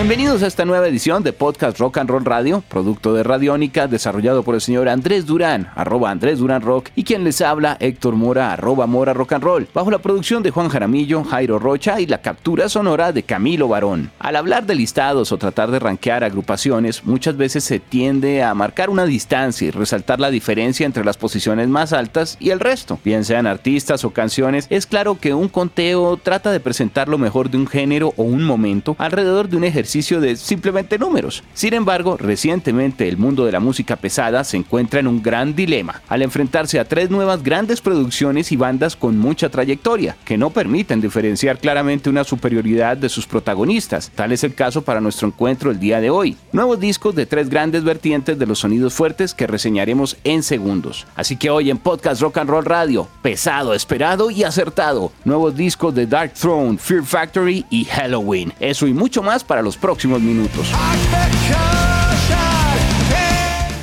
Bienvenidos a esta nueva edición de Podcast Rock and Roll Radio, producto de Radiónica, desarrollado por el señor Andrés Durán, arroba Andrés Durán Rock, y quien les habla, Héctor Mora, arroba Mora Rock and Roll, bajo la producción de Juan Jaramillo, Jairo Rocha y la captura sonora de Camilo Barón. Al hablar de listados o tratar de rankear agrupaciones, muchas veces se tiende a marcar una distancia y resaltar la diferencia entre las posiciones más altas y el resto. Bien sean artistas o canciones, es claro que un conteo trata de presentar lo mejor de un género o un momento alrededor de un ejercicio de simplemente números. Sin embargo, recientemente el mundo de la música pesada se encuentra en un gran dilema, al enfrentarse a tres nuevas grandes producciones y bandas con mucha trayectoria, que no permiten diferenciar claramente una superioridad de sus protagonistas. Tal es el caso para nuestro encuentro el día de hoy. Nuevos discos de tres grandes vertientes de los sonidos fuertes que reseñaremos en segundos. Así que hoy en Podcast Rock and Roll Radio, pesado, esperado y acertado. Nuevos discos de Dark Throne, Fear Factory y Halloween. Eso y mucho más para los próximos minutos.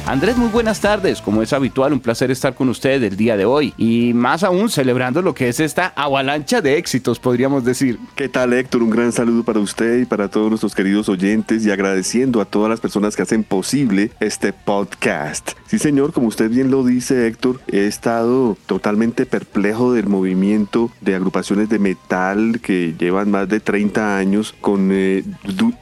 Andrés, muy buenas tardes. Como es habitual, un placer estar con usted el día de hoy. Y más aún celebrando lo que es esta avalancha de éxitos, podríamos decir. ¿Qué tal, Héctor? Un gran saludo para usted y para todos nuestros queridos oyentes y agradeciendo a todas las personas que hacen posible este podcast. Sí, señor, como usted bien lo dice, Héctor, he estado totalmente perplejo del movimiento de agrupaciones de metal que llevan más de 30 años con eh,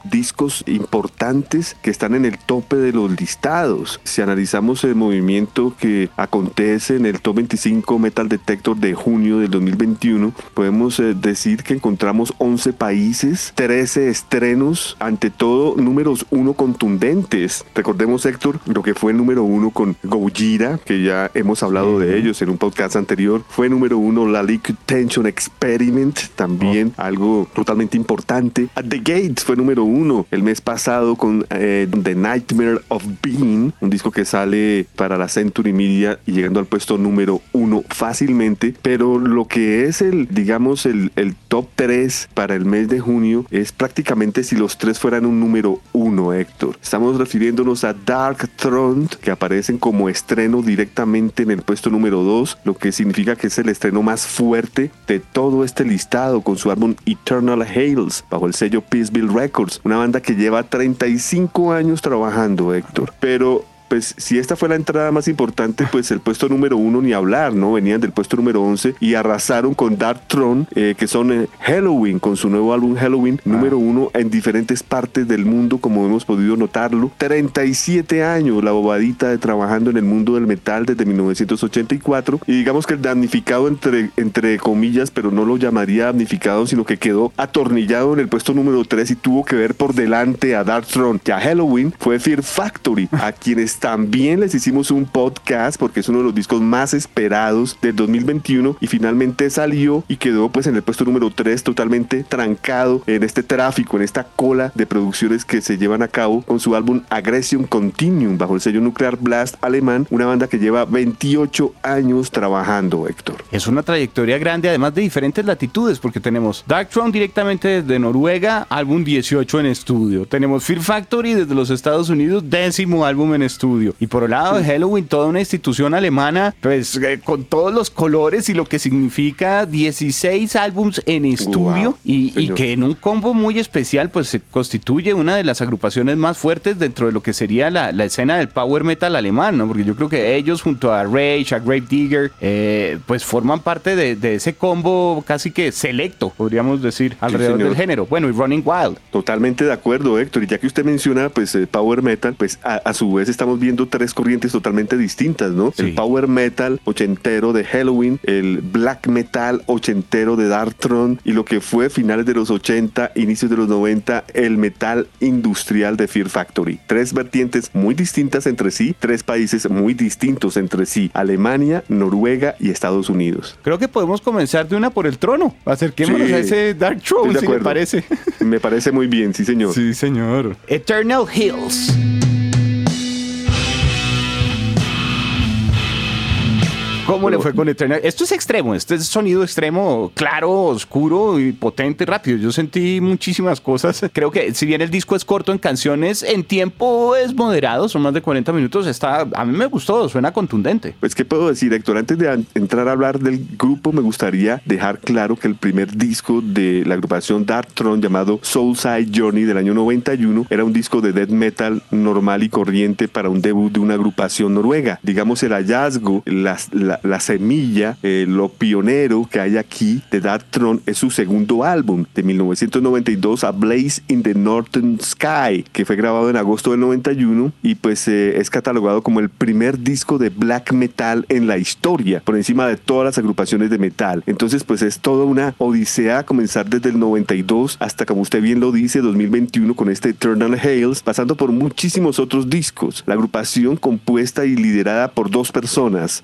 discos importantes que están en el tope de los listados si analizamos el movimiento que acontece en el Top 25 Metal Detector de junio del 2021, podemos eh, decir que encontramos 11 países, 13 estrenos, ante todo números uno contundentes. Recordemos, Héctor, lo que fue el número uno con Gojira, que ya hemos hablado de ellos en un podcast anterior. Fue número uno la Liquid Tension Experiment, también oh. algo totalmente importante. At the Gates fue número uno el mes pasado con eh, The Nightmare of Being, un disco que sale para la Century Media y llegando al puesto número uno fácilmente, pero lo que es el, digamos, el, el top 3 para el mes de junio es prácticamente si los tres fueran un número uno, Héctor. Estamos refiriéndonos a Dark Throne, que aparecen como estreno directamente en el puesto número 2, lo que significa que es el estreno más fuerte de todo este listado con su álbum Eternal Hails bajo el sello Peaceville Records, una banda que lleva 35 años trabajando, Héctor. Pero pues si esta fue la entrada más importante, pues el puesto número uno ni hablar, ¿no? Venían del puesto número 11 y arrasaron con Dark Throne, eh, que son eh, Halloween, con su nuevo álbum Halloween, ah. número uno en diferentes partes del mundo, como hemos podido notarlo. 37 años la bobadita de trabajando en el mundo del metal desde 1984 y digamos que el damnificado entre, entre comillas, pero no lo llamaría damnificado, sino que quedó atornillado en el puesto número 3 y tuvo que ver por delante a Dark Throne, que a Halloween fue Fear Factory, a quienes también les hicimos un podcast porque es uno de los discos más esperados del 2021 y finalmente salió y quedó pues en el puesto número 3 totalmente trancado en este tráfico, en esta cola de producciones que se llevan a cabo con su álbum Aggression Continuum bajo el sello Nuclear Blast alemán, una banda que lleva 28 años trabajando, Héctor. Es una trayectoria grande además de diferentes latitudes porque tenemos Dark Throne directamente desde Noruega, álbum 18 en estudio. Tenemos Fear Factory desde los Estados Unidos, décimo álbum en estudio y por el lado de Halloween, toda una institución alemana, pues eh, con todos los colores y lo que significa 16 álbums en estudio y, que en un combo muy especial, pues se constituye una de las agrupaciones más fuertes dentro de lo que sería la, escena del power metal alemán, ¿no? Porque yo creo que ellos junto a Rage, a Grave Digger, eh, pues forman parte de, ese combo casi que selecto, podríamos decir, alrededor del género. Bueno, y Running Wild. Totalmente de acuerdo, Héctor. Y ya que usted menciona, pues, el power metal, pues a, a su vez estamos viendo tres corrientes totalmente distintas, ¿no? El power metal ochentero de Halloween, el black metal ochentero de Darktron y lo que fue finales de los 80, inicios de los 90, el metal industrial de Fear Factory. Tres vertientes muy distintas entre sí, tres países muy distintos entre sí, Alemania, Noruega y Estados Unidos. Creo que podemos comenzar de una por el trono. Acerquémonos a ese Dark Throne, si me parece. Me parece muy bien, sí señor. Sí señor. Eternal Hills. ¿Cómo le fue con Eternal? Esto es extremo, este es sonido extremo, claro, oscuro y potente, rápido. Yo sentí muchísimas cosas. Creo que si bien el disco es corto en canciones, en tiempo es moderado, son más de 40 minutos. Está, a mí me gustó, suena contundente. Pues, ¿qué puedo decir, Héctor? Antes de entrar a hablar del grupo, me gustaría dejar claro que el primer disco de la agrupación Darktron llamado Soulside Journey del año 91 era un disco de death metal normal y corriente para un debut de una agrupación noruega. Digamos el hallazgo, la, la, semilla, eh, lo pionero que hay aquí de Darktron es su segundo álbum de 1992, A Blaze in the Northern Sky, que fue grabado en agosto del 91 y pues eh, es catalogado como el primer disco de black metal en la historia, por encima de todas las agrupaciones de metal. Entonces pues es toda una odisea comenzar desde el 92 hasta como usted bien lo dice 2021 con este Eternal Hales, pasando por muchísimos otros discos. La agrupación compuesta y liderada por dos personas,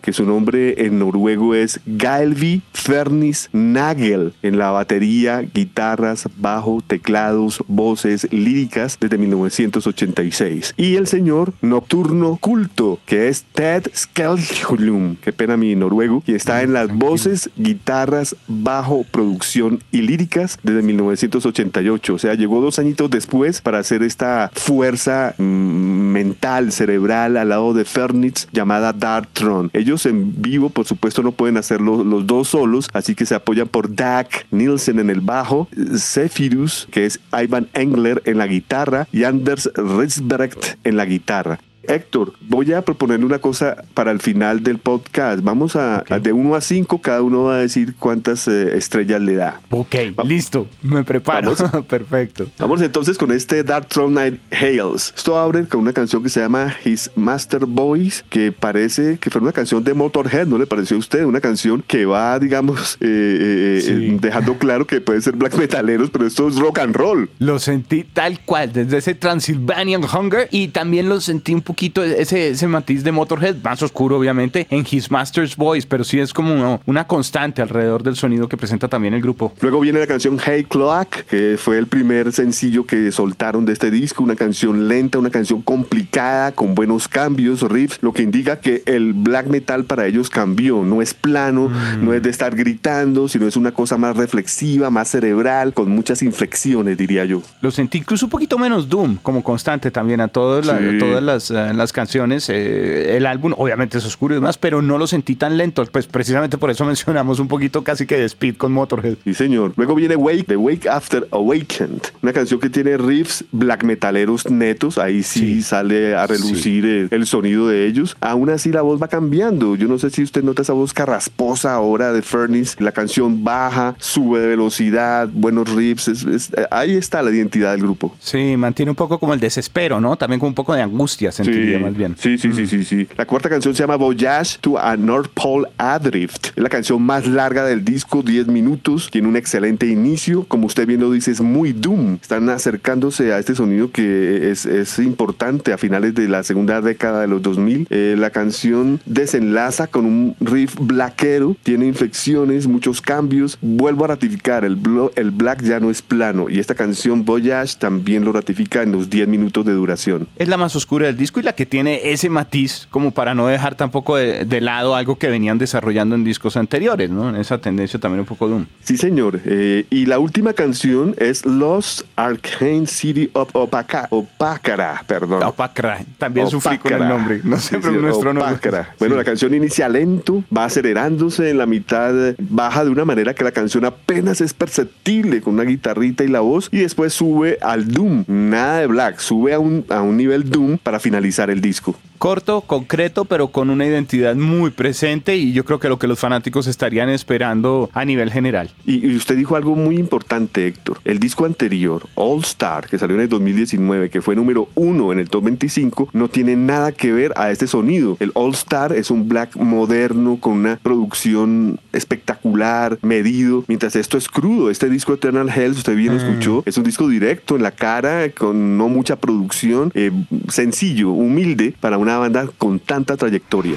Que su nombre en noruego es Gaelvi Fernis Nagel, en la batería, guitarras, bajo, teclados, voces, líricas desde 1986. Y el señor Nocturno Culto, que es Ted Skelhulum, qué pena mi noruego, y está en las voces, guitarras, bajo, producción y líricas desde 1988. O sea, llegó dos añitos después para hacer esta fuerza mm, mental, cerebral al lado de Fernitz llamada Darktron. Ellos en vivo, por supuesto, no pueden hacerlo los dos solos, así que se apoyan por Dak Nielsen en el bajo, Zephyrus, que es Ivan Engler en la guitarra, y Anders Ritzbrecht en la guitarra. Héctor, voy a proponerle una cosa para el final del podcast. Vamos a, de 1 a 5, cada uno va a decir cuántas eh, estrellas le da. Ok, listo, me preparo. Perfecto. Vamos entonces con este Dark Throne Night Hails. Esto abre con una canción que se llama His Master Voice, que parece que fue una canción de Motorhead, ¿no le pareció a usted? Una canción que va, digamos, eh, eh, dejando claro que puede ser black metaleros, pero esto es rock and roll. Lo sentí tal cual, desde ese Transylvanian Hunger y también lo sentí un poco ese, ese matiz de Motorhead, más oscuro obviamente, en His Master's Voice, pero sí es como una, constante alrededor del sonido que presenta también el grupo. Luego viene la canción Hey Clock, que fue el primer sencillo que soltaron de este disco, una canción lenta, una canción complicada, con buenos cambios, riffs, lo que indica que el black metal para ellos cambió, no es plano, mm. no es de estar gritando, sino es una cosa más reflexiva, más cerebral, con muchas inflexiones, diría yo. Lo sentí incluso un poquito menos Doom, como constante también a todas, todas las en las canciones. Eh, el álbum obviamente es oscuro y demás, pero no lo sentí tan lento. Pues precisamente por eso mencionamos un poquito casi que de speed con Motorhead. Sí, señor. Luego viene Wake, The Wake After Awakened, una canción que tiene riffs black metaleros netos. Ahí sí, sale a relucir el, sonido de ellos. Aún así la voz va cambiando. Yo no sé si usted nota esa voz carrasposa ahora de Furnace. La canción baja, sube de velocidad, buenos riffs. ahí está la identidad del grupo. Sí, mantiene un poco como el desespero, ¿no? También con un poco de angustia sí, más bien. Sí, sí, sí, sí, sí. La cuarta canción se llama Voyage to a North Pole Adrift. Es la canción más larga del disco, 10 minutos. Tiene un excelente inicio. Como usted bien lo dice, es muy doom. Están acercándose a este sonido que es, es importante a finales de la segunda década de los 2000. Eh, la canción desenlaza con un riff blackero. Tiene inflexiones, muchos cambios. Vuelvo a ratificar, el, el black ya no es plano. Y esta canción Voyage también lo ratifica en los 10 minutos de duración. Es la más oscura del disco y la que tiene ese matiz como para no dejar tampoco de, lado algo que venían desarrollando en discos anteriores, ¿no? En esa tendencia también un poco Doom. Sí, señor. Eh, y la última canción es Lost Arcane City of Opacara, perdón. Opacara, también sufrí con el nombre, no sé, pero nuestro nombre. Bueno, la canción inicia lento, va acelerándose en la mitad, baja de una manera que la canción apenas es perceptible con una guitarrita y la voz, y después sube al Doom, nada de Black, sube a un, a un nivel Doom para finalizar el disco corto, concreto, pero con una identidad muy presente y yo creo que lo que los fanáticos estarían esperando a nivel general. Y, usted dijo algo muy importante, Héctor. El disco anterior, All Star, que salió en el 2019, que fue número uno en el top 25, no tiene nada que ver a este sonido. El All Star es un black moderno con una producción espectacular, medido, mientras esto es crudo. Este disco Eternal Hells, usted bien mm. escuchó, es un disco directo en la cara, con no mucha producción, eh, sencillo, humilde para una una banda con tanta trayectoria.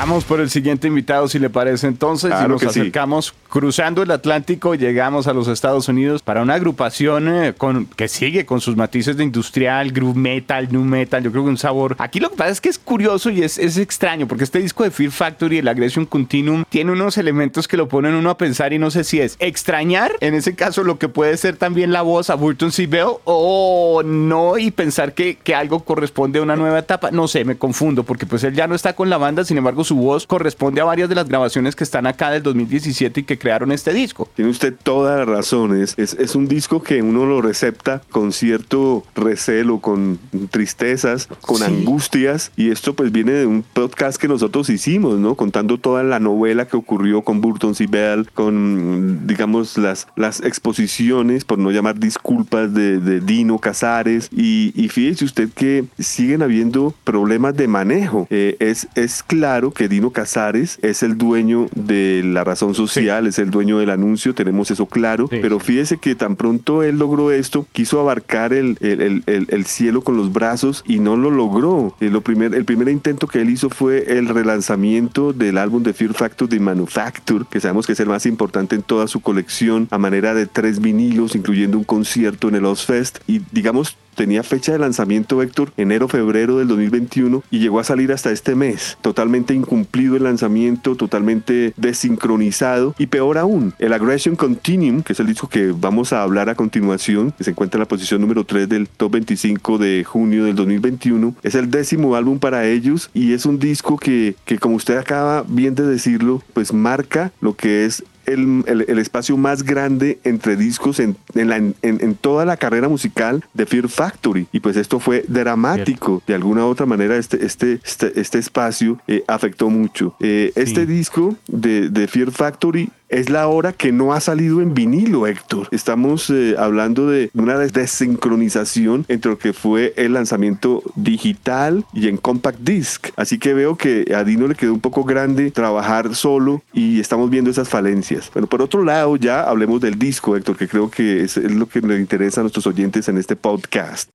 Vamos por el siguiente invitado, si le parece entonces, Claro y nos sí. acercamos cruzando el Atlántico, llegamos a los Estados Unidos para una agrupación eh, con, que sigue con sus matices de industrial, groove metal, new metal, yo creo que un sabor. Aquí lo que pasa es que es curioso y es, es extraño, porque este disco de Fear Factory, el Aggression Continuum, tiene unos elementos que lo ponen uno a pensar y no sé si es extrañar, en ese caso lo que puede ser también la voz a Burton C. Bell, o no y pensar que, que algo corresponde a una nueva etapa, no sé, me confundo, porque pues él ya no está con la banda, sin embargo su voz corresponde a varias de las grabaciones que están acá del 2017 y que crearon este disco. Tiene usted toda la razón. Es, es, es un disco que uno lo recepta con cierto recelo, con tristezas, con Sí. angustias. Y esto pues viene de un podcast que nosotros hicimos, ¿no? Contando toda la novela que ocurrió con Burton. Bell, con, digamos, las, las exposiciones, por no llamar disculpas, de, de Dino Casares. Y, y fíjese usted que siguen habiendo problemas de manejo. Eh, es, es claro que Dino Casares es el dueño de la razón social, es el dueño del anuncio, tenemos eso claro. Sí, pero fíjese que tan pronto él logró esto, quiso abarcar el, el- el- el- el cielo con los brazos y no lo logró. Eh, lo primer, el primer intento que él hizo fue el relanzamiento del álbum de Fear Factor de Manufacture, que sabemos que es el más importante en toda su colección, a manera de tres vinilos, incluyendo un concierto en el Ozfest. Y digamos, tenía fecha de lanzamiento, Héctor, enero-febrero del 2021 y llegó a salir hasta este mes. Totalmente incumplido el lanzamiento, totalmente desincronizado y peor aún, el Aggression Continuum, que es el disco que vamos a hablar a continuación, que se encuentra en la posición número 3 del top 25 de junio del 2021, es el décimo álbum para ellos y es un disco que, que como usted acaba bien de decirlo, pues marca lo que es el, el- el espacio más grande entre discos en, en la- en- en toda la carrera musical de Fear Factory. Y pues esto fue dramático. De alguna u otra manera este, este, este, este espacio eh, afectó mucho. Eh, Este disco de, de Fear Factory es la hora que no ha salido en vinilo, Héctor. Estamos eh, hablando de una des- desincronización entre lo que fue el lanzamiento digital y en compact disc. Así que veo que a Dino le quedó un poco grande trabajar solo y estamos viendo esas falencias. Bueno, por otro lado, ya hablemos del disco, Héctor, que creo que es, es lo que le interesa a nuestros oyentes en este podcast.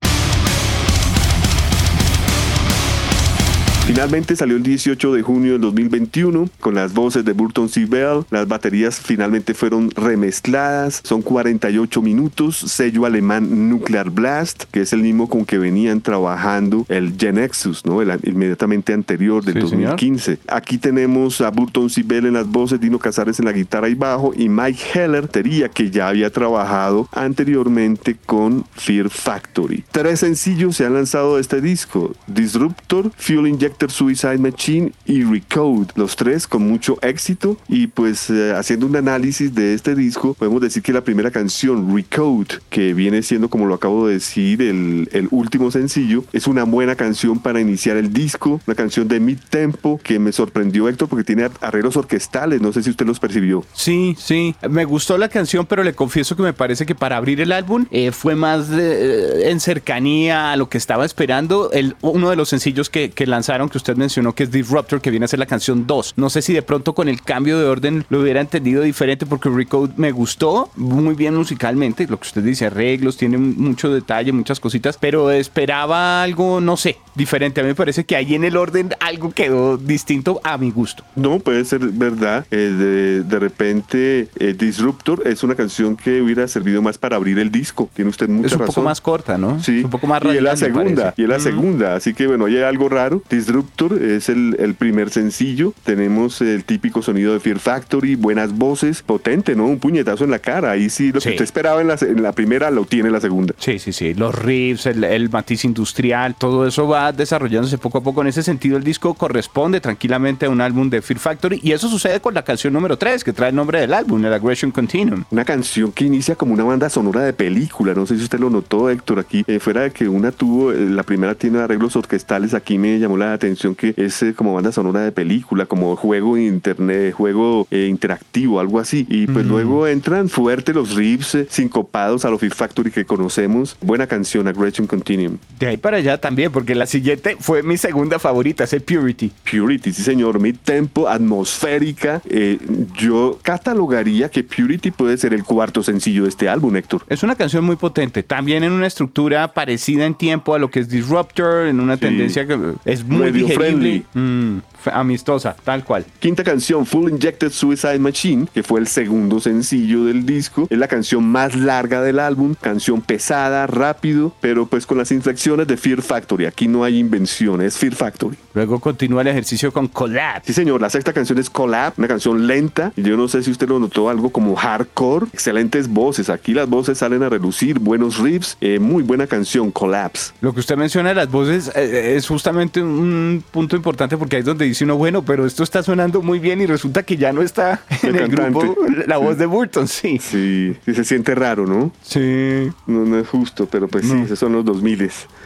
Finalmente salió el 18 de junio del 2021 con las voces de Burton C. Bell. Las baterías finalmente fueron remezcladas. Son 48 minutos. Sello alemán Nuclear Blast, que es el mismo con que venían trabajando el Genexus, ¿no? El inmediatamente anterior del Sí, señor. 2015. Aquí tenemos a Burton C. Bell en las voces, Dino Casares en la guitarra y bajo y Mike Heller, batería, que ya había trabajado anteriormente con Fear Factory. Tres sencillos se han lanzado de este disco: Disruptor, Fuel Injector Suicide Machine y Recode. Los tres con mucho éxito. Y pues eh, haciendo un análisis de este disco, podemos decir que la primera canción, Recode, que viene siendo, como lo acabo de decir, el, el último sencillo, es una buena canción para iniciar el disco. Una canción de mid tempo que me sorprendió, Héctor, porque tiene arreglos orquestales. No sé si usted los percibió. Sí, sí. Me gustó la canción, pero le confieso que me parece que para abrir el álbum eh, fue más de- eh, en cercanía a lo que estaba esperando. El, uno de los sencillos que, que lanzaron, que usted mencionó, que es Disruptor, que viene a ser la canción 2. No sé si de pronto con el cambio de orden lo hubiera entendido diferente, porque Recode me gustó muy bien musicalmente. Lo que usted dice, arreglos, tiene mucho detalle, muchas cositas, pero esperaba algo, no sé, diferente. A mí me parece que ahí en el orden algo quedó distinto a mi gusto. No, puede ser verdad. Eh, de, de repente, eh, Disruptor es una canción que hubiera servido más para abrir el disco. Tiene usted mucha es un razón. poco más corta, ¿no? Sí, Es un poco más y es la segunda, y es la Mm. segunda, así que bueno, hay algo raro. Disruptor es el, el primer sencillo, tenemos el típico sonido de Fear Factory, buenas voces, potente, ¿no? Un puñetazo en la cara, ahí sí, lo Sí. que usted esperaba en la, en la primera lo tiene en la segunda. Sí, sí, sí. Los riffs, el, el matiz industrial, todo eso va desarrollándose poco a poco. En ese sentido, el disco corresponde tranquilamente a un álbum de Fear Factory. Y eso sucede con la canción número 3, que trae el nombre del álbum, el Aggression Continuum. Una canción que inicia como una banda sonora de película, no sé si usted lo notó, Héctor, aquí, eh, fuera de que una tuvo, eh, la primera tiene arreglos orquestales, aquí me llamó la atención que es eh, como banda sonora de película, como juego internet, juego eh, interactivo, algo así, y pues luego entran fuerte los riffs eh, sincopados a lo Fear Factory que conocemos, buena canción, Aggression Continuum. De ahí para allá también, porque la siguiente fue mi segunda favorita, es Purity. Purity, sí señor, mid tempo, atmosférica, eh, yo catalogaría que Purity puede ser el cuarto sencillo de este álbum, Héctor. Es una canción muy potente, también en una estructura parecida en tiempo a lo que es Disruptor, en una Sí. tendencia que es muy Medio digerible. Mm, amistosa, tal cual. Quinta canción, Full Injected Suicide Machine, que fue el segundo sencillo del disco. Es la canción más larga del álbum, canción pesada, rápido, pero pues con las inflexiones de Fear Factory. Aquí no hay invención, es Fear Factory. Luego continúa el ejercicio con Collab. Sí, señor, la sexta canción es Collab, una canción lenta. Yo no sé si usted lo notó, algo como hardcore. Excelentes voces, aquí las voces salen a relucir, buenos riffs, eh, muy buena canción, Collapse. Lo que usted menciona de las voces eh, es justamente un punto importante porque ahí es donde dice uno, bueno, pero esto está sonando muy bien y resulta que ya no está en el, grupo la voz de Burton, sí. Sí, se siente raro, ¿no? Sí. No, es justo, pero pues sí, esos son los 2000.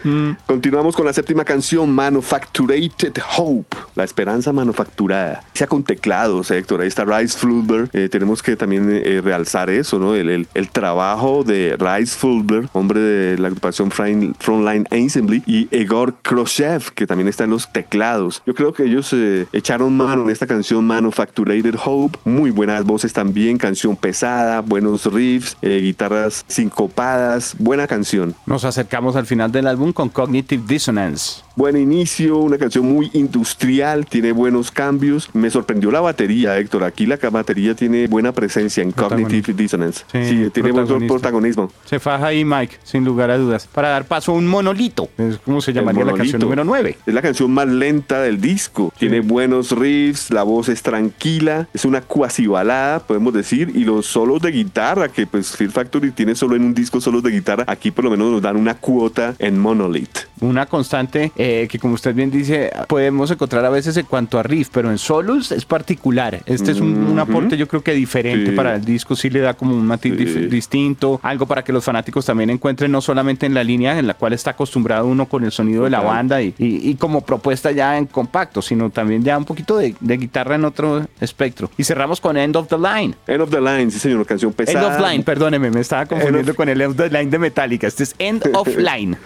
Mm. Continuamos con la séptima canción, Manufacturated Hope, la esperanza manufacturada. Sea con teclados, Héctor, ahí está Rice Fulber. Eh, tenemos que también eh, realzar eso, ¿no? El, trabajo de Rice Fulber, hombre de la agrupación Frontline Assembly, y Egor Khrushchev, que también está en los teclados. Yo creo que ellos eh, echaron mano en esta canción Manufacturated Hope. Muy buenas voces también, canción pesada, buenos riffs, guitarras sincopadas, buena canción. Nos acercamos al final del álbum con Cognitive Dissonance. Buen inicio, una canción muy industrial, tiene buenos cambios. Me sorprendió la batería, Héctor. Aquí la batería tiene buena presencia en Cognitive Dissonance. Sí, tiene buen protagonismo. Se faja ahí Mike, sin lugar a dudas. Para dar paso a un monolito. Es como se llamaría la canción número 9. Es la canción más lenta del disco. Tiene buenos riffs, la voz es tranquila, es una cuasi balada, podemos decir, y los solos de guitarra, que pues Fear Factory tiene solo en un disco solos de guitarra, aquí por lo menos nos dan una cuota en Monolith. Una constante eh, que como usted bien dice, podemos encontrar a veces en cuanto a riff, pero en solos es particular. Este es un, aporte yo creo que diferente para el disco, sí le da como un matiz distinto, algo para que los fanáticos también encuentren no solamente en la línea en la cual está acostumbrado uno con el sonido de la banda y, como propuesta ya en compacto, sino también ya un poquito de, guitarra en otro espectro. Y cerramos con End of the Line. End of the Line, sí señor, canción pesada. End of Line, perdóneme, me estaba confundiendo con el End of the Line de Metallica. Este es End of Line.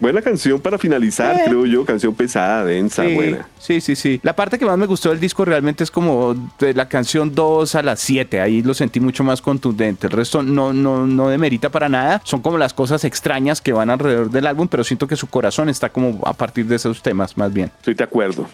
Buena canción para finalizar, eh. creo yo, canción pesada, densa, buena. Sí, sí, sí. La parte que más me gustó del disco realmente es como de la canción 2 a las 7. Ahí lo sentí mucho más contundente. El resto no, no, no demerita para nada. Son como las cosas extrañas que van alrededor del álbum, pero siento que su corazón está como a partir de esos temas, más bien. Estoy de acuerdo.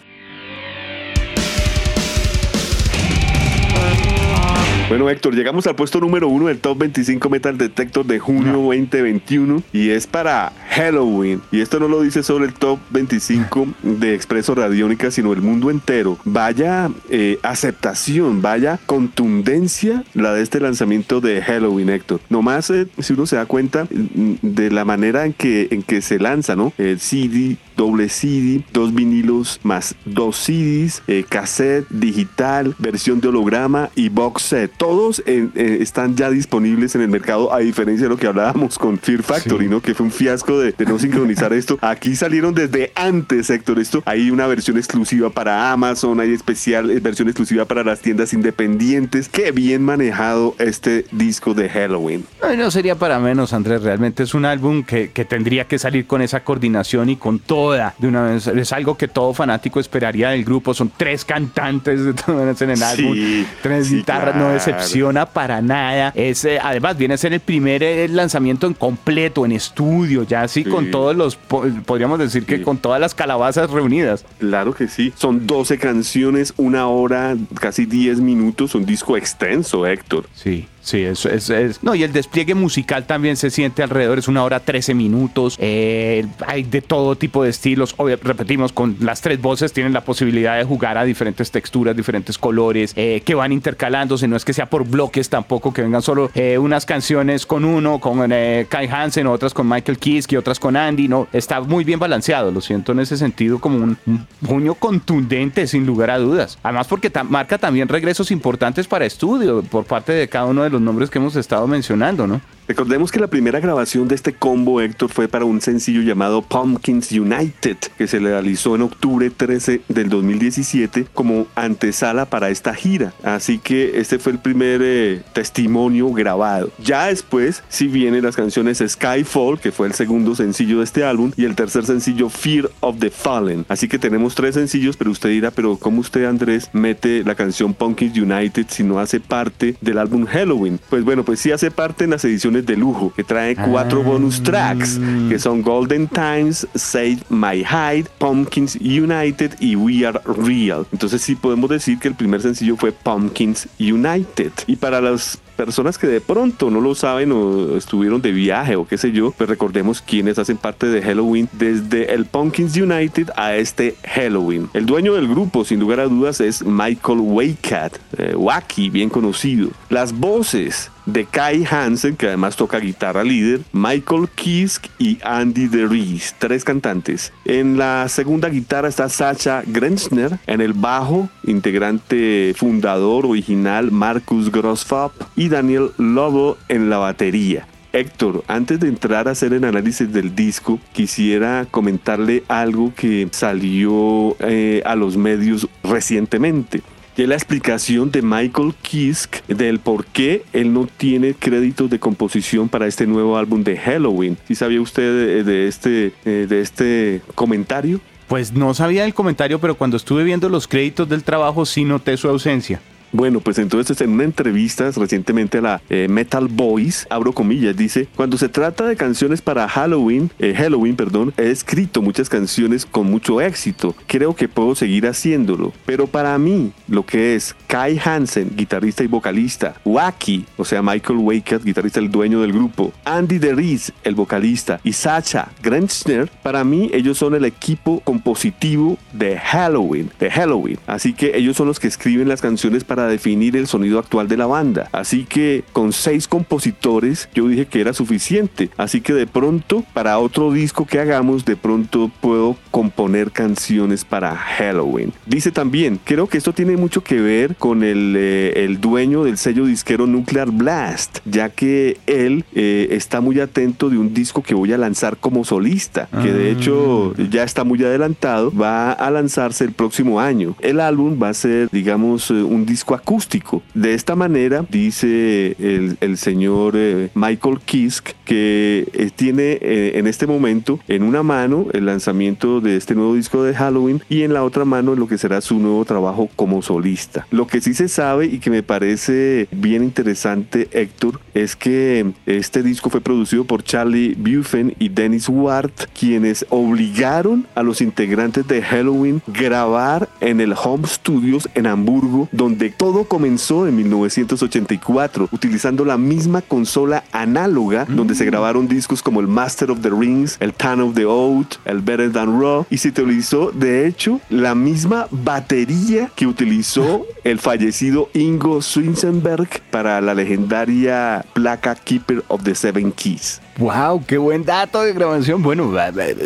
Bueno, Héctor, llegamos al puesto número uno del Top 25 Metal Detector de junio 2021 y es para Halloween. Y esto no lo dice solo el Top 25 de Expreso Radiónica, sino el mundo entero. Vaya eh, aceptación, vaya contundencia la de este lanzamiento de Halloween, Héctor. Nomás eh, si uno se da cuenta mm, de la manera en que, en que se lanza, ¿no? El CD, doble CD, dos vinilos más dos CDs, eh, cassette, digital, versión de holograma y box set. Todos eh, están ya disponibles en el mercado, a diferencia de lo que hablábamos con Fear Factory, ¿no? Que fue un fiasco de, no sincronizar esto. Aquí salieron desde antes, Héctor. Esto hay una versión exclusiva para Amazon, hay especial eh, versión exclusiva para las tiendas independientes. Qué bien manejado este disco de Halloween. No, sería para menos, Andrés. Realmente es un álbum que, que tendría que salir con esa coordinación y con todo de una vez. Es algo que todo fanático esperaría del grupo. Son tres cantantes de todas en el álbum. tres guitarras, no decepciona para nada. Es, eh, además, viene a ser el primer eh, lanzamiento en completo, en estudio, ya así con todos los, podríamos decir que con todas las calabazas reunidas. Claro que sí. Son 12 canciones, una hora, casi 10 minutos. Un disco extenso, Héctor. Sí. Sí, eso es, No, y el despliegue musical también se siente alrededor, es una hora 13 minutos. Eh, hay de todo tipo de estilos. repetimos, con las tres voces tienen la posibilidad de jugar a diferentes texturas, diferentes colores, eh, que van intercalándose. No es que sea por bloques tampoco, que vengan solo eh, unas canciones con uno, con Kai Hansen, otras con Michael Kiske, otras con Andy. No, está muy bien balanceado. Lo siento en ese sentido como un, puño contundente, sin lugar a dudas. Además, porque marca también regresos importantes para estudio por parte de cada uno de los nombres que hemos estado mencionando, ¿no? Recordemos que la primera grabación de este combo, Héctor, fue para un sencillo llamado Pumpkins United, que se realizó en octubre 13 del 2017 como antesala para esta gira. Así que este fue el primer eh, testimonio grabado. Ya después, si vienen las canciones Skyfall, que fue el segundo sencillo de este álbum, y el tercer sencillo Fear of the Fallen. Así que tenemos tres sencillos, pero usted dirá, pero ¿cómo usted, Andrés, mete la canción Pumpkins United si no hace parte del álbum Halloween? Pues bueno, pues sí hace parte en las ediciones de lujo que trae cuatro Ah. bonus tracks que son Golden Times, Save My Hide, Pumpkins United y We Are Real. Entonces sí podemos decir que el primer sencillo fue Pumpkins United. Y para las personas que de pronto no lo saben o estuvieron de viaje o qué sé yo, pues recordemos quiénes hacen parte de Halloween desde el Pumpkins United a este Halloween. El dueño del grupo, sin lugar a dudas, es Michael Waycat, eh, Wacky, bien conocido. Las voces de Kai Hansen, que además toca guitarra líder, Michael Kiske y Andy DeRees, tres cantantes. En la segunda guitarra está Sacha Grenzner, en el bajo, integrante fundador original Marcus Grossfab y Daniel Lobo en la batería. Héctor, antes de entrar a hacer el análisis del disco, quisiera comentarle algo que salió eh, a los medios recientemente. Y la explicación de Michael Kiske del por qué él no tiene créditos de composición para este nuevo álbum de Halloween. ¿Sí sabía usted de, de este, eh, de este comentario? Pues no sabía el comentario, pero cuando estuve viendo los créditos del trabajo sí noté su ausencia. Bueno, pues entonces en una entrevista recientemente a la eh, Metal Boys, abro comillas, dice, cuando se trata de canciones para Halloween, eh, Halloween, perdón, he escrito muchas canciones con mucho éxito. Creo que puedo seguir haciéndolo. Pero para mí, lo que es Kai Hansen, guitarrista y vocalista, Wacky, o sea, Michael Wakeat, guitarrista el dueño del grupo, Andy DeRees, el vocalista, y Sacha Grenzner, para mí ellos son el equipo compositivo de Halloween, de Halloween. Así que ellos son los que escriben las canciones para definir el sonido actual de la banda. Así que con seis compositores yo dije que era suficiente. Así que de pronto para otro disco que hagamos de pronto puedo componer canciones para Halloween. Dice también, creo que esto tiene mucho que ver con el, eh, el dueño del sello disquero Nuclear Blast, ya que él eh, está muy atento de un disco que voy a lanzar como solista, que de hecho ya está muy adelantado, va a lanzarse el próximo año. El álbum va a ser, digamos, eh, un disco acústico. De esta manera, dice el, señor eh, Michael Kiske, que eh, tiene eh, en este momento en una mano el lanzamiento de este nuevo disco de Halloween y en la otra mano lo que será su nuevo trabajo como solista. Lo que sí se sabe y que me parece bien interesante, Héctor, es que este disco fue producido por Charlie Buffen y Dennis Ward, quienes obligaron a los integrantes de Halloween grabar en el Home Studios en Hamburgo, donde todo comenzó en 1984, utilizando la misma consola análoga donde se grabaron discos como el Master of the Rings, el Town of the Oath, el Better Than Raw, y se utilizó de hecho la misma batería que utilizó el fallecido Ingo Swinsenberg para la legendaria placa Keeper of the Seven Keys. Wow, qué buen dato de grabación. Bueno,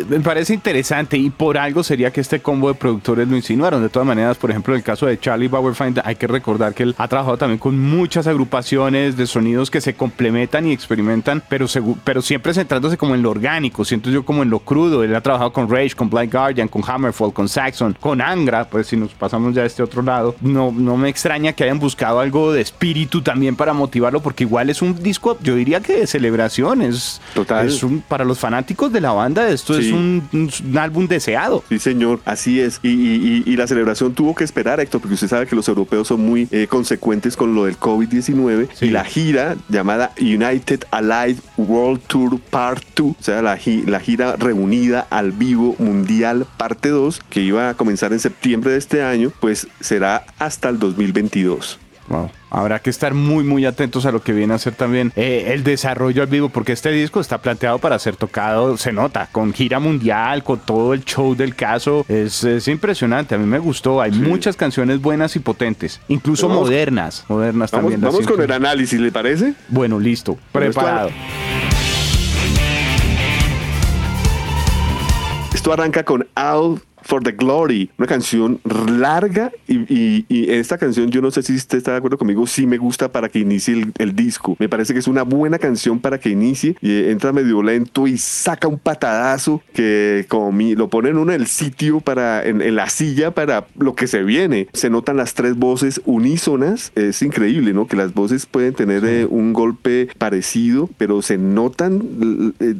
me parece interesante y por algo sería que este combo de productores lo insinuaron. De todas maneras, por ejemplo, en el caso de Charlie Bauerfeind, hay que recordar que él ha trabajado también con muchas agrupaciones de sonidos que se complementan y experimentan, pero, pero siempre centrándose como en lo orgánico, siento yo como en lo crudo. Él ha trabajado con Rage, con Blind Guardian, con Hammerfall, con Saxon, con Angra, pues si nos pasamos ya a este otro lado, no, no me extraña que hayan buscado algo de espíritu también para motivarlo, porque igual es un disco, yo diría que de celebraciones. Total. Es un, para los fanáticos de la banda, esto sí. es un, un, un, álbum deseado. Sí, señor, así es. Y, y, y, la celebración tuvo que esperar, Héctor, porque usted sabe que los europeos son muy eh, consecuentes con lo del COVID-19. Sí. Y la gira llamada United Alive World Tour Part 2, o sea, la, la gira reunida al vivo mundial parte 2, que iba a comenzar en septiembre de este año, pues será hasta el 2022. Wow. Habrá que estar muy, muy atentos a lo que viene a ser también eh, el desarrollo al vivo, porque este disco está planteado para ser tocado, se nota, con gira mundial, con todo el show del caso. Es, es impresionante, a mí me gustó. Hay sí. muchas canciones buenas y potentes, incluso vamos, modernas, modernas vamos, también. Vamos con el análisis, ¿le parece? Bueno, listo, preparado. Esto arranca con Out for the Glory, una canción larga y, y, y, esta canción yo no sé si usted está de acuerdo conmigo, sí me gusta para que inicie el, el, disco. Me parece que es una buena canción para que inicie y entra medio lento y saca un patadazo que como mi, lo pone en uno el sitio para en, en, la silla para lo que se viene. Se notan las tres voces unísonas, es increíble, ¿no? Que las voces pueden tener sí. eh, un golpe parecido, pero se notan, eh,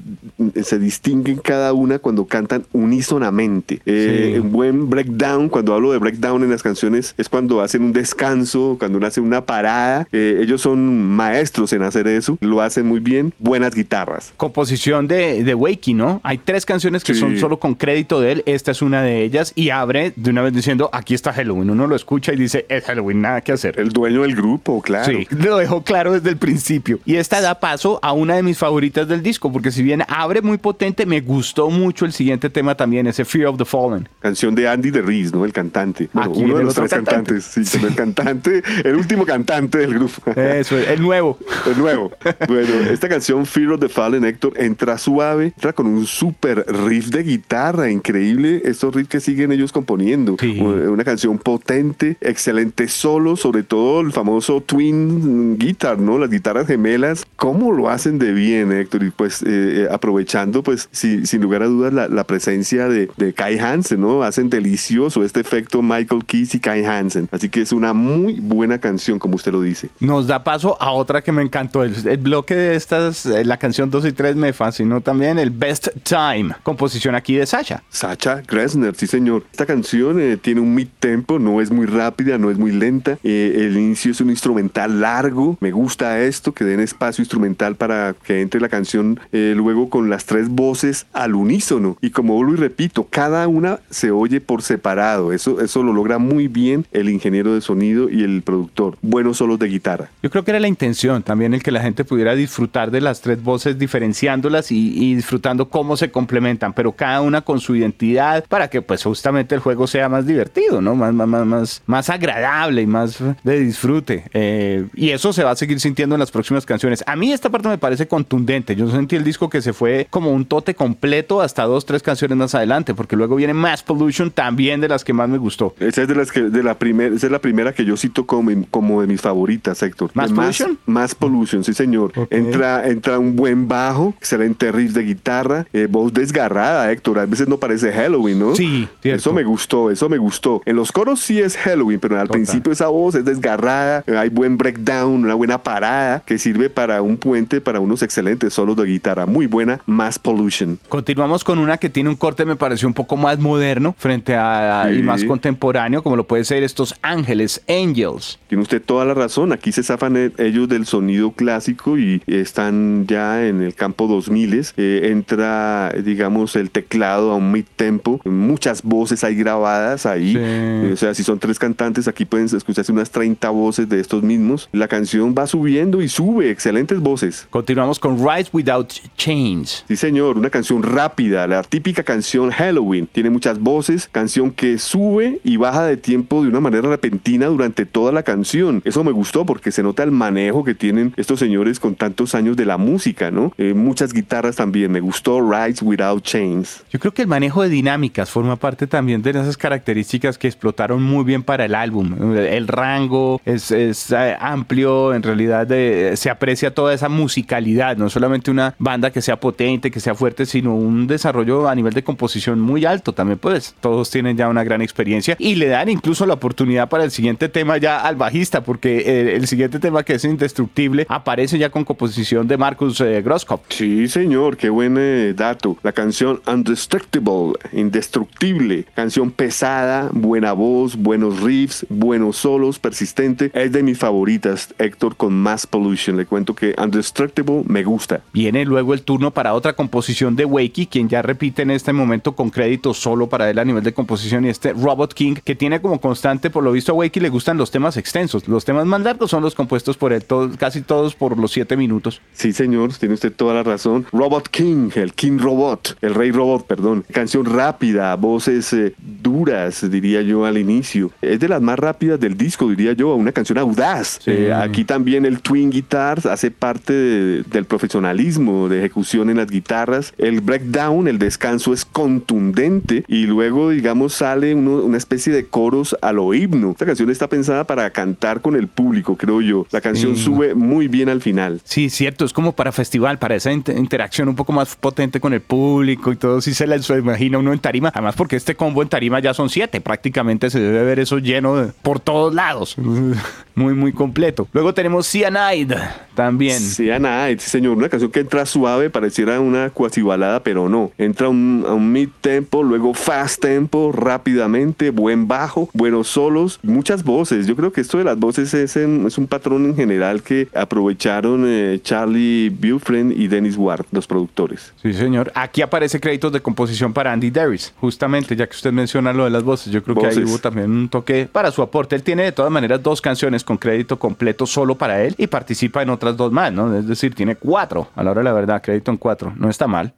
se distinguen cada una cuando cantan unísonamente. Eh, Eh, un buen breakdown, cuando hablo de breakdown en las canciones, es cuando hacen un descanso, cuando uno hace una parada. Eh, ellos son maestros en hacer eso, lo hacen muy bien. Buenas guitarras. Composición de, de Wakey, ¿no? Hay tres canciones que Sí. son solo con crédito de él. Esta es una de ellas y abre de una vez diciendo: Aquí está Halloween. Uno lo escucha y dice: Es Halloween, nada que hacer. El dueño del grupo, claro. Sí, lo dejó claro desde el principio. Y esta da paso a una de mis favoritas del disco, porque si bien abre muy potente, me gustó mucho el siguiente tema también, ese Fear of the Fallen. Canción de Andy de Riz, ¿no? El cantante. Bueno, Aquí uno de el los tres cantante. cantantes. Sí, el cantante, el último cantante del grupo. Eso, es, el nuevo. De nuevo. Bueno, esta canción Fear of the Fallen, Héctor, entra suave, entra con un super riff de guitarra, increíble estos riffs que siguen ellos componiendo. Sí. Una canción potente, excelente solo, sobre todo el famoso twin guitar, ¿no? Las guitarras gemelas, ¿cómo lo hacen de bien, Héctor? Y pues eh, eh, aprovechando, pues, si- sin lugar a dudas, la, la presencia de, de Kai Hansen, ¿no? Hacen delicioso este efecto Michael Keys y Kai Hansen. Así que es una muy buena canción, como usted lo dice. Nos da paso a otra que me encantó. El, el bloque de estas, eh, la canción 2 y 3 me fascinó también. El Best Time, composición aquí de Sasha. Sacha Gressner, sí señor. Esta canción eh, tiene un mid tempo, no es muy rápida, no es muy lenta. Eh, el inicio es un instrumental largo. Me gusta esto, que den espacio instrumental para que entre la canción eh, luego con las tres voces al unísono. Y como vuelvo y repito, cada una se oye por separado. Eso, eso lo logra muy bien el ingeniero de sonido y el productor. Buenos solos de guitarra. Yo creo que era la intención también el que la gente pudiera disfrutar de las tres voces diferenciándolas y, y disfrutando cómo se complementan, pero cada una con su identidad para que pues justamente el juego sea más divertido, ¿no? Más, más, más, más, agradable y más de disfrute. Eh, y eso se va a seguir sintiendo en las próximas canciones. A mí esta parte me parece contundente. Yo sentí el disco que se fue como un tote completo hasta dos, tres canciones más adelante, porque luego viene Mass Pollution también de las que más me gustó. Esa es de las que de la primera, esa es la primera que yo cito como, como de mis favoritas, Héctor. ¿Mass Pollution? Mass Pollution, sí señor. Entra, entra un buen bajo, excelente riff de guitarra, eh, voz desgarrada, Héctor. A veces no parece Halloween, ¿no? Sí, cierto. Eso me gustó, eso me gustó. En los coros sí es Halloween, pero al Total. principio esa voz es desgarrada, hay buen breakdown, una buena parada que sirve para un puente, para unos excelentes solos de guitarra. Muy buena, Mass Pollution. Continuamos con una que tiene un corte, me pareció un poco más moderno frente a y Sí. más contemporáneo, como lo puede ser estos Ángeles, Angels. Tiene usted toda la razón. Aquí se zafan eh, ellos del sonido clásico y están ya en el campo 2000. Eh, entra, digamos, el teclado a un mid tempo. Muchas voces hay grabadas ahí. Sí. Eh, o sea, si son tres cantantes, aquí pueden escucharse unas 30 voces de estos mismos. La canción va subiendo y sube. Excelentes voces. Continuamos con Rise Without Chains. Sí, señor, una canción rápida, la típica canción Halloween. Tiene muchas voces, canción que sube y baja de tiempo de una manera repentina durante toda la canción. Eso me gustó porque se nota el manejo que tienen estos señores con tantos años de la música, ¿no? Eh, muchas guitarras también. Me gustó Rise Without Chains. Yo creo que el manejo de dinámicas forma parte también de esas características que explotaron muy bien para el álbum. El rango es, es, eh, amplio, en realidad eh, se aprecia toda esa musicalidad, no solamente una banda que sea potente, que sea fuerte, sino un desarrollo a nivel de composición muy alto también, pues todos tienen ya una gran experiencia y le dan incluso la oportunidad para el siguiente tema ya al bajista, porque eh, el siguiente tema que es indestructible aparece ya con composición de Marcus eh. Sí, señor, qué buen eh, dato. La canción Undestructible, indestructible, canción pesada, buena voz, buenos riffs, buenos solos, persistente. Es de mis favoritas, Héctor, con Mass Pollution. Le cuento que Undestructible me gusta. Viene luego el turno para otra composición de Wakey, quien ya repite en este momento con crédito solo para él a nivel de composición, y este Robot King, que tiene como constante, por lo visto a Wakey le gustan los temas extensos. Los temas más largos son los compuestos por él, todos- casi todos por los siete minutos. Sí, señor, tiene usted toda la razón. Robot King, el King Robot, el Rey Robot, perdón. Canción rápida, voces eh, duras, diría yo al inicio. Es de las más rápidas del disco, diría yo, una canción audaz. Sí. Eh, aquí también el Twin Guitars hace parte de- del profesionalismo de ejecución en las guitarras. El breakdown, el descanso es contundente y luego, digamos, sale uno- una especie de coros a lo himno. Esta canción está pensada para cantar con el público, creo yo. La canción Sí. sube muy bien al final. Sí, cierto, es como para festival, para esa inter- interacción un poco más potente con el público y todo, si se la imagina uno en tarima, además porque este combo en tarima ya son siete, prácticamente se debe ver eso lleno de- por todos lados, muy, muy completo. Luego tenemos Cyanide también. Night, sí señor, una canción que entra suave, pareciera una cuasi balada, pero no. Entra un- a un mid tempo, luego fast tempo, rápidamente, buen bajo, buenos solos, muchas voces. Yo creo que esto de las voces es, es un patrón en general que aprovecharon eh, Charlie Bufren y Dennis Ward, los productores. Sí, señor. Aquí aparece créditos de composición para Andy Davis, justamente, ya que usted menciona lo de las voces. Yo creo que ahí hubo también un toque para su aporte. Él tiene de todas maneras dos canciones con crédito completo solo para él y participa en otras dos más, ¿no? Es decir, tiene cuatro. A la hora de la verdad, crédito en cuatro. No está mal.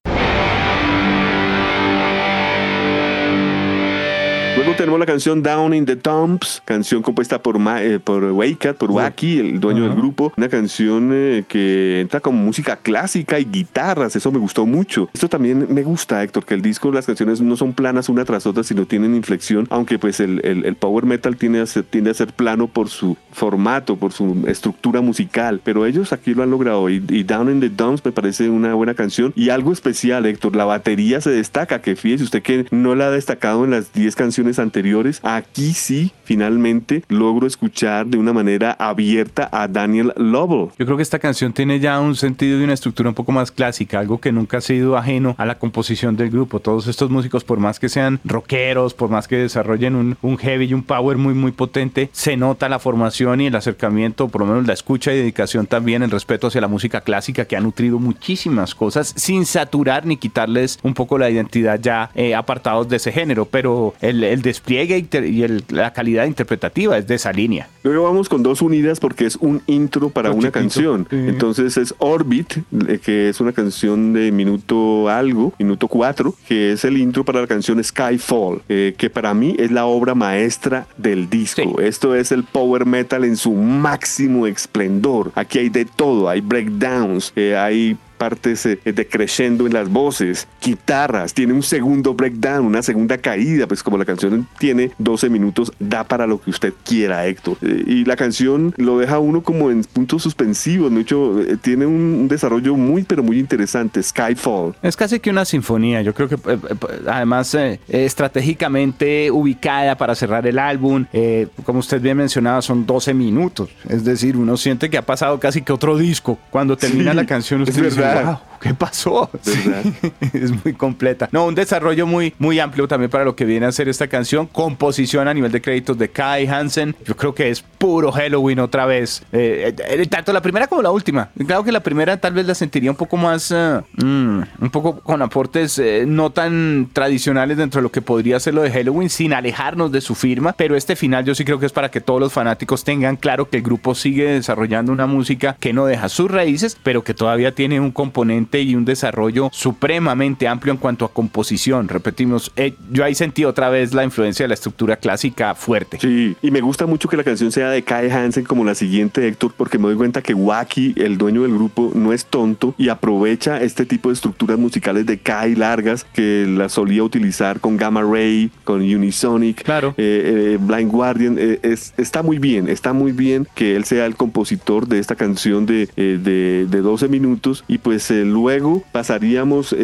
Tenemos la canción Down in the Dumps, canción compuesta por, eh, por Wake por Wacky, el dueño del grupo. Una canción eh, que entra con música clásica y guitarras, eso me gustó mucho. Esto también me gusta, Héctor, que el disco, las canciones no son planas una tras otra, sino tienen inflexión, aunque pues el, el, power metal tiende a, ser, tiende a ser plano por su formato, por su estructura musical, pero ellos aquí lo han logrado y, y Down in the Dumps me parece una buena canción y algo especial, Héctor, la batería se destaca, que fíjese usted que no la ha destacado en las 10 canciones anteriores, aquí sí, finalmente, logro escuchar de una manera abierta a Daniel Lovell. Yo creo que esta canción tiene ya un sentido y una estructura un poco más clásica, algo que nunca ha sido ajeno a la composición del grupo. Todos estos músicos, por más que sean rockeros, por más que desarrollen un, un heavy y un power muy, muy potente, se nota la formación y el acercamiento, por lo menos la escucha y dedicación también, el respeto hacia la música clásica que ha nutrido muchísimas cosas sin saturar ni quitarles un poco la identidad ya eh, apartados de ese género. Pero el, el despliegue y la calidad interpretativa es de esa línea. Luego vamos con dos unidas porque es un intro para una canción. Entonces es Orbit, eh, que es una canción de minuto algo, minuto cuatro, que es el intro para la canción Skyfall, eh, que para mí es la obra maestra del disco. Esto es el power metal en su máximo esplendor. Aquí hay de todo, hay breakdowns, eh, hay partes eh, decreciendo en las voces, guitarras, tiene un segundo breakdown, una segunda caída, pues como la canción tiene 12 minutos, da para lo que usted quiera, Héctor. Eh, y la canción lo deja uno como en puntos suspensivos, de hecho, eh, tiene un, desarrollo muy, pero muy interesante, Skyfall. Es casi que una sinfonía, yo creo que además estratégicamente ubicada para cerrar el álbum, como usted bien mencionaba, son 12 minutos, es decir, uno siente que ha pasado casi que otro disco. Cuando termina la canción, usted dice, wow, ¿qué pasó? es muy completa. No, un desarrollo muy, muy amplio también para lo que viene a ser esta canción. Composición a nivel de créditos de Kai Hansen. Yo creo que es puro Halloween otra vez. Eh, eh, tanto la primera como la última. Claro que la primera tal vez la sentiría un poco más, eh, mm, un poco con aportes no tan tradicionales dentro de lo que podría ser lo de Halloween, sin alejarnos de su firma. Pero este final yo sí creo que es para que todos los fanáticos tengan claro que el grupo sigue desarrollando una música que no deja sus raíces, pero que todavía tiene un componente y un desarrollo supremamente amplio en cuanto a composición. Repetimos, eh, yo ahí sentí otra vez la influencia de la estructura clásica fuerte. Sí, y me gusta mucho que la canción sea de Kai Hansen como la siguiente, Héctor, porque me doy cuenta que Wacky, el dueño del grupo, no es tonto y aprovecha este tipo de estructuras musicales de Kai largas que la solía utilizar con Gamma Ray, con Unisonic, claro. Eh, eh, Blind Guardian. es, está muy bien, está muy bien que él sea el compositor de esta canción de, de, de 12 minutos y pues eh, luego pasaríamos,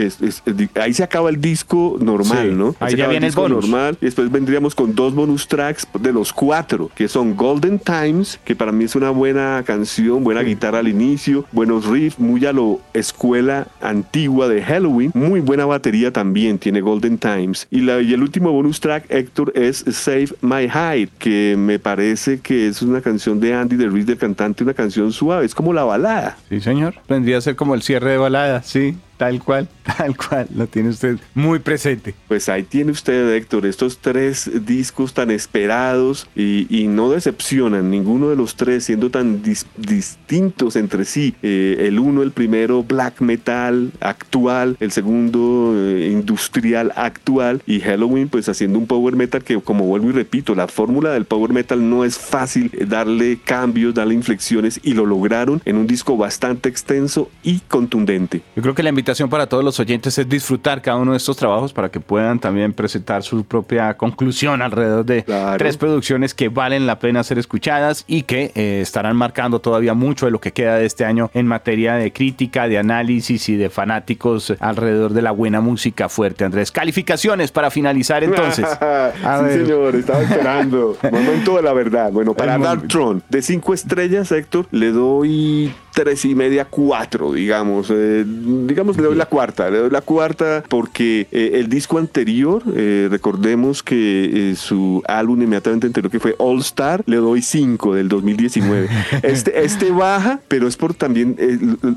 ahí se acaba el disco normal, ¿no? Ahí ya viene el, bonus. normal y después vendríamos con dos bonus tracks de los cuatro, que son Golden Times, que para mí es una buena canción, buena guitarra al inicio, buenos riffs, muy a lo escuela antigua de Halloween, muy buena batería también tiene Golden Times. Y, la, y el último bonus track, Héctor, es Save My Hide, que me parece que es una canción de Andy de Reed, del cantante, una canción suave, es como la balada. Sí, señor. Vendría a ser como el cierre de balada, sí. Tal cual, tal cual, lo tiene usted muy presente. Pues ahí tiene usted, Héctor, estos tres discos tan esperados y, no decepcionan, ninguno de los tres siendo tan distintos entre sí. Eh, el uno, el primero, black metal actual, el segundo, eh, industrial actual y Halloween pues haciendo un power metal que como vuelvo y repito, la fórmula del power metal no es fácil darle cambios, darle inflexiones y lo lograron en un disco bastante extenso y contundente. Yo creo que la invitación para todos los oyentes es disfrutar cada uno de estos trabajos para que puedan también presentar su propia conclusión alrededor de tres producciones que valen la pena ser escuchadas y que eh, estarán marcando todavía mucho de lo que queda de este año en materia de crítica, de análisis y de fanáticos alrededor de la buena música fuerte. Andrés, calificaciones para finalizar entonces. sí, señor, estaba esperando. Momento de la verdad. Bueno, para Dark Throne, de cinco estrellas, Héctor, le doy tres y media, cuatro, digamos. Eh, digamos, le doy la cuarta, le doy la cuarta porque eh, el disco anterior, eh, recordemos que su álbum inmediatamente anterior que fue All Star, le doy cinco del 2019. este, este baja, pero es por también,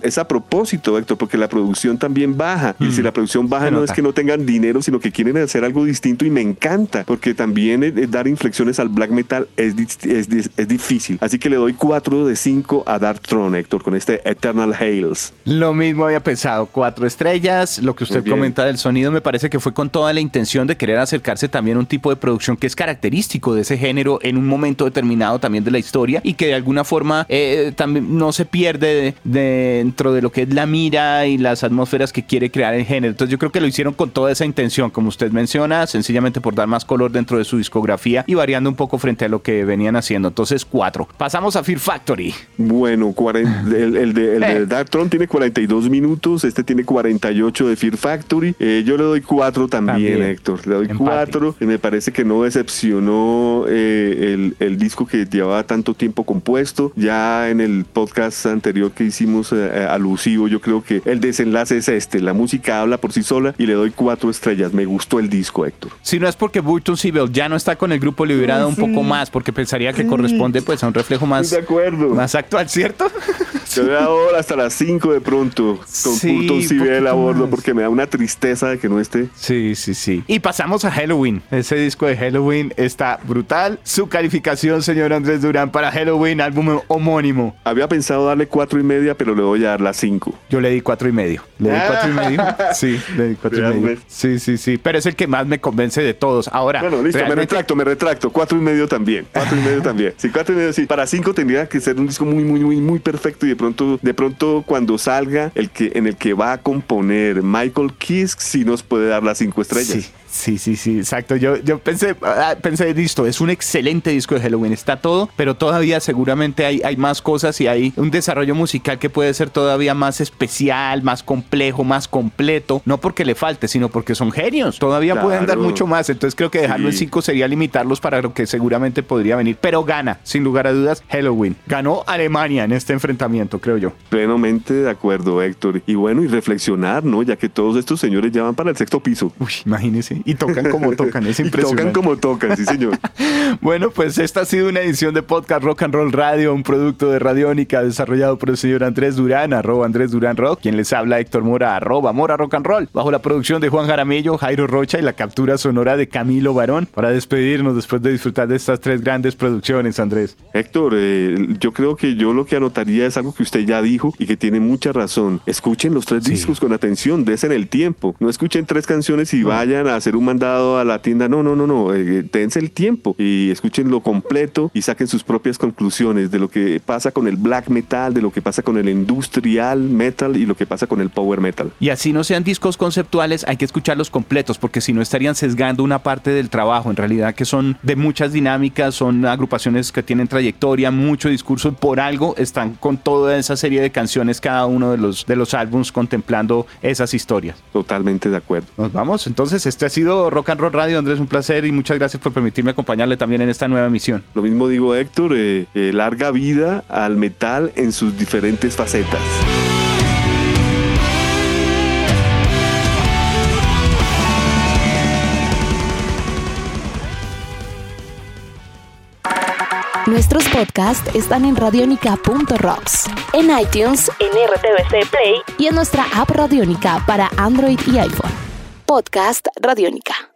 es a propósito, Héctor, porque la producción también baja. Y si mm. la producción baja no es que no tengan dinero, sino que quieren hacer algo distinto y me encanta, porque también dar inflexiones al black metal es, es, es difícil. Así que le doy cuatro de cinco a Dark Throne, Héctor con este Eternal Hails. Lo mismo había pensado, cuatro estrellas, lo que usted comenta del sonido me parece que fue con toda la intención de querer acercarse también a un tipo de producción que es característico de ese género en un momento determinado también de la historia y que de alguna forma eh, también no se pierde dentro de lo que es la mira y las atmósferas que quiere crear el género. Entonces yo creo que lo hicieron con toda esa intención, como usted menciona, sencillamente por dar más color dentro de su discografía y variando un poco frente a lo que venían haciendo. Entonces cuatro. Pasamos a Fear Factory. Bueno, 40 el, de, el de Dark Throne tiene 42 minutos, este tiene 48 de Fear Factory. Eh, yo le doy 4 también, Héctor. Le doy 4. Y me parece que no decepcionó eh, el, el, disco que llevaba tanto tiempo compuesto. Ya en el podcast anterior que hicimos eh, alusivo, yo creo que el desenlace es este. La música habla por sí sola y le doy 4 estrellas. Me gustó el disco, Héctor. Si no es porque Burton Sibel ya no está con el grupo liberado un poco más, porque pensaría que corresponde pues a un reflejo más, de acuerdo. más actual, ¿cierto? Yo hasta las 5 de pronto con sí, Sibel a bordo porque me da una tristeza de que no esté. Sí, sí, sí. Y pasamos a Halloween. Ese disco de Halloween está brutal. Su calificación, señor Andrés Durán, para Halloween, álbum homónimo. Había pensado darle cuatro y media, pero le voy a dar las 5. Yo le di cuatro y medio. Le di cuatro y medio. Sí, le di cuatro y medio. Sí, sí, sí. Pero es el que más me convence de todos. Ahora. Bueno, listo, me retracto, me retracto. Cuatro y medio también. Cuatro y medio también. Sí, cuatro y medio sí. Para cinco tendría que ser un disco muy, muy, muy, muy perfecto y de pronto, de pronto cuando salga el que en el que va componer Michael Kiske, sí nos puede dar las cinco estrellas. Sí, sí, exacto. Yo, yo pensé, ah, pensé, listo, es un excelente disco de Halloween, está todo, pero todavía seguramente hay, hay más cosas y hay un desarrollo musical que puede ser todavía más especial, más complejo, más completo, no porque le falte, sino porque son genios, todavía pueden dar mucho más, entonces creo que dejarlo en 5 sería limitarlos para lo que seguramente podría venir, pero gana, sin lugar a dudas, Halloween. Ganó Alemania en este enfrentamiento, creo yo. Plenamente de acuerdo, Héctor. Y bueno, y reflexionar, ¿no? Ya que todos estos señores ya van para el sexto piso. Uy, imagínese y tocan como tocan, es impresionante. tocan como tocan, sí señor. bueno, pues esta ha sido una edición de Podcast Rock and Roll Radio, un producto de Radiónica desarrollado por el señor Andrés Durán, arroba Andrés Durán Rock, quien les habla Héctor Mora, arroba Mora Rock and Roll, bajo la producción de Juan Jaramillo, Jairo Rocha y la captura sonora de Camilo Barón, para despedirnos después de disfrutar de estas tres grandes producciones, Andrés. Héctor, eh, yo creo que yo lo que anotaría es algo que usted ya dijo y que tiene mucha razón. Escuchen los tres discos con atención, desen el tiempo. No escuchen tres canciones y vayan a hacer un mandado a la tienda, no, no, no, no, eh, dense el tiempo y escuchen lo completo y saquen sus propias conclusiones de lo que pasa con el black metal, de lo que pasa con el industrial metal y lo que pasa con el power metal. Y así no sean discos conceptuales, hay que escucharlos completos porque si no estarían sesgando una parte del trabajo, en realidad que son de muchas dinámicas, son agrupaciones que tienen trayectoria, mucho discurso, por algo están con toda esa serie de canciones cada uno de los de los álbums contemplando esas historias. Totalmente de acuerdo. Nos vamos, entonces este ha sido Rock and Roll Radio. Andrés, un placer y muchas gracias por permitirme acompañarle también en esta nueva misión. Lo mismo digo, Héctor, eh, eh, larga vida al metal en sus diferentes facetas. Nuestros podcasts están en radionica.rocks, en iTunes, en RTVC Play y en nuestra app Radionica para Android y iPhone. Podcast Radionica.